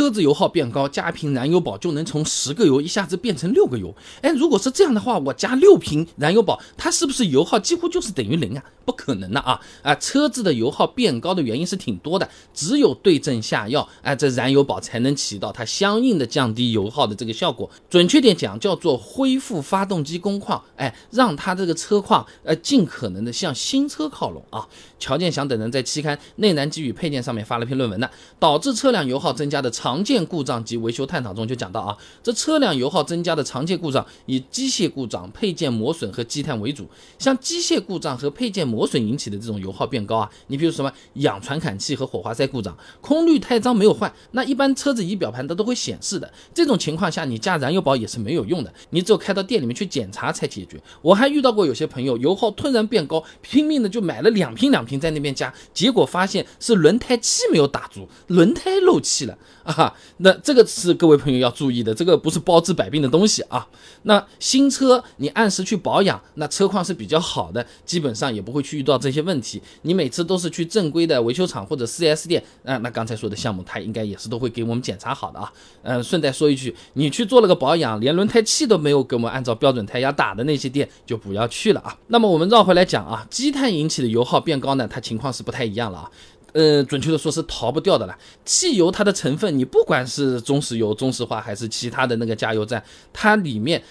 车子油耗变高，加一瓶燃油宝就能从十个油一下子变成六个油。哎，如果是这样的话，我加六瓶燃油宝，它是不是油耗几乎就是等于零啊？不可能的啊！啊，车子的油耗变高的原因是挺多的，只有对症下药，哎，这燃油宝才能起到它相应的降低油耗的这个效果。准确点讲，叫做恢复发动机工况，哎，让它这个车况呃尽可能的向新车靠拢啊。乔建祥等人在期刊《内燃机与配件》上面发了篇论文呢，导致车辆油耗增加的常见故障及维修探讨中就讲到啊，这车辆油耗增加的常见故障以机械故障、配件磨损和积碳为主。像机械故障和配件磨损引起的这种油耗变高啊，你比如什么氧传感器和火花塞故障、空滤太脏没有换，那一般车子仪表盘它都会显示的。这种情况下，你加燃油宝也是没有用的，你只有开到店里面去检查才解决。我还遇到过有些朋友油耗突然变高，拼命的就买了两瓶两瓶。在那边加，结果发现是轮胎气没有打足，轮胎漏气了啊！那这个是各位朋友要注意的，这个不是包治百病的东西啊。那新车你按时去保养，那车况是比较好的，基本上也不会去遇到这些问题。你每次都是去正规的维修厂或者 4S 店啊，那刚才说的项目，他应该也是都会给我们检查好的啊。嗯，顺带说一句，你去做了个保养，连轮胎气都没有给我们按照标准胎压打的那些店，就不要去了啊。那么我们绕回来讲啊，积碳引起的油耗变高呢？它情况是不太一样了啊，呃，准确的说是逃不掉的了。汽油它的成分，你不管是中石油、中石化还是其他的那个加油站，它里面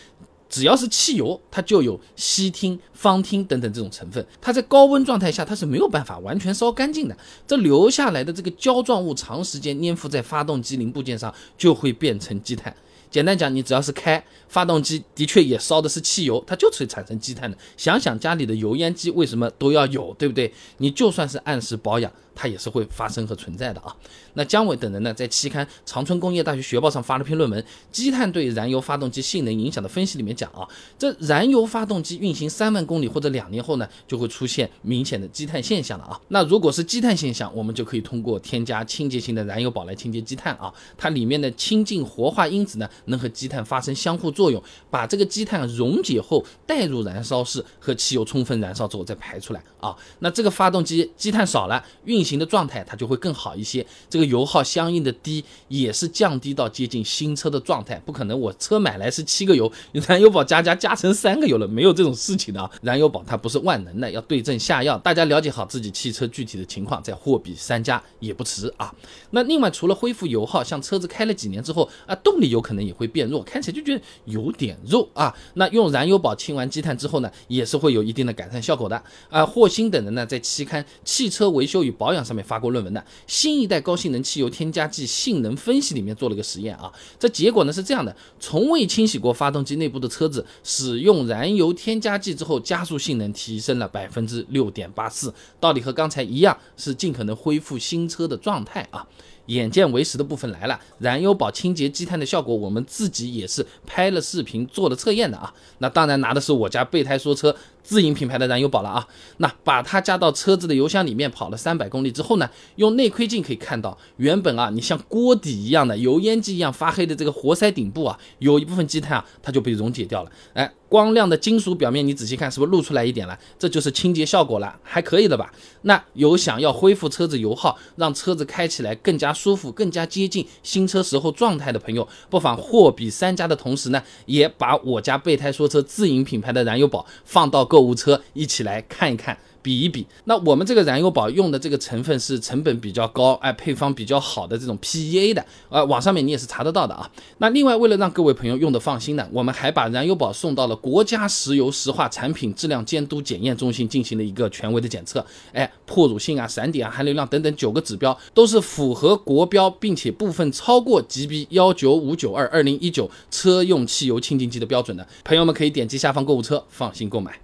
只要是汽油，它就有烯烃、芳烃等等这种成分。它在高温状态下，它是没有办法完全烧干净的。这留下来的这个胶状物，长时间粘附在发动机零部件上，就会变成积碳。简单讲，你只要是开发动机，的确也烧的是汽油，它就是会产生积碳的。想想家里的油烟机为什么都要有，对不对？你就算是按时保养。它也是会发生和存在的啊。那姜伟等人呢，在期刊《长春工业大学学报》上发了篇论文《积碳对燃油发动机性能影响的分析》，里面讲啊，这燃油发动机运行三万公里或者两年后呢，就会出现明显的积碳现象了啊。那如果是积碳现象，我们就可以通过添加清洁型的燃油宝来清洁积碳啊。它里面的清净活化因子呢，能和积碳发生相互作用，把这个积碳溶解后带入燃烧室，和汽油充分燃烧之后再排出来啊。那这个发动机积碳少了，运行的状态它就会更好一些，这个油耗相应的低，也是降低到接近新车的状态。不可能我车买来是七个油，燃油宝加加加成三个油了，没有这种事情的啊。燃油宝它不是万能的，要对症下药。大家了解好自己汽车具体的情况，再货比三家也不迟啊。那另外除了恢复油耗，像车子开了几年之后啊，动力有可能也会变弱，看起来就觉得有点肉啊。那用燃油宝清完积碳之后呢，也是会有一定的改善效果的啊。霍星等人呢在期刊《汽车维修与保养》上面发。过论文的新一代高性能汽油添加剂性能分析里面做了个实验啊，这结果呢是这样的：从未清洗过发动机内部的车子，使用燃油添加剂之后，加速性能提升了百分之六点八四，道理和刚才一样，是尽可能恢复新车的状态啊。眼见为实的部分来了，燃油宝清洁积碳的效果，我们自己也是拍了视频做了测验的啊。那当然拿的是我家备胎说车自营品牌的燃油宝了啊。那把它加到车子的油箱里面跑了三百公里之后呢，用内窥镜可以看到，原本啊你像锅底一样的油烟机一样发黑的这个活塞顶部啊，有一部分积碳啊，它就被溶解掉了。哎。光亮的金属表面，你仔细看，是不是露出来一点了？这就是清洁效果了，还可以的吧？那有想要恢复车子油耗，让车子开起来更加舒服、更加接近新车时候状态的朋友，不妨货比三家的同时呢，也把我家备胎说车自营品牌的燃油宝放到购购物车，一起来看一看。比一比，那我们这个燃油宝用的这个成分是成本比较高，哎，配方比较好的这种 PEA 的，呃，网上面你也是查得到的啊。那另外，为了让各位朋友用的放心呢，我们还把燃油宝送到了国家石油石化产品质量监督检验中心进行了一个权威的检测，哎，破乳性啊、散点啊、含硫量等等九个指标都是符合国标，并且部分超过 GB 幺九五九二二零一九车用汽油清净剂的标准的。朋友们可以点击下方购物车，放心购买。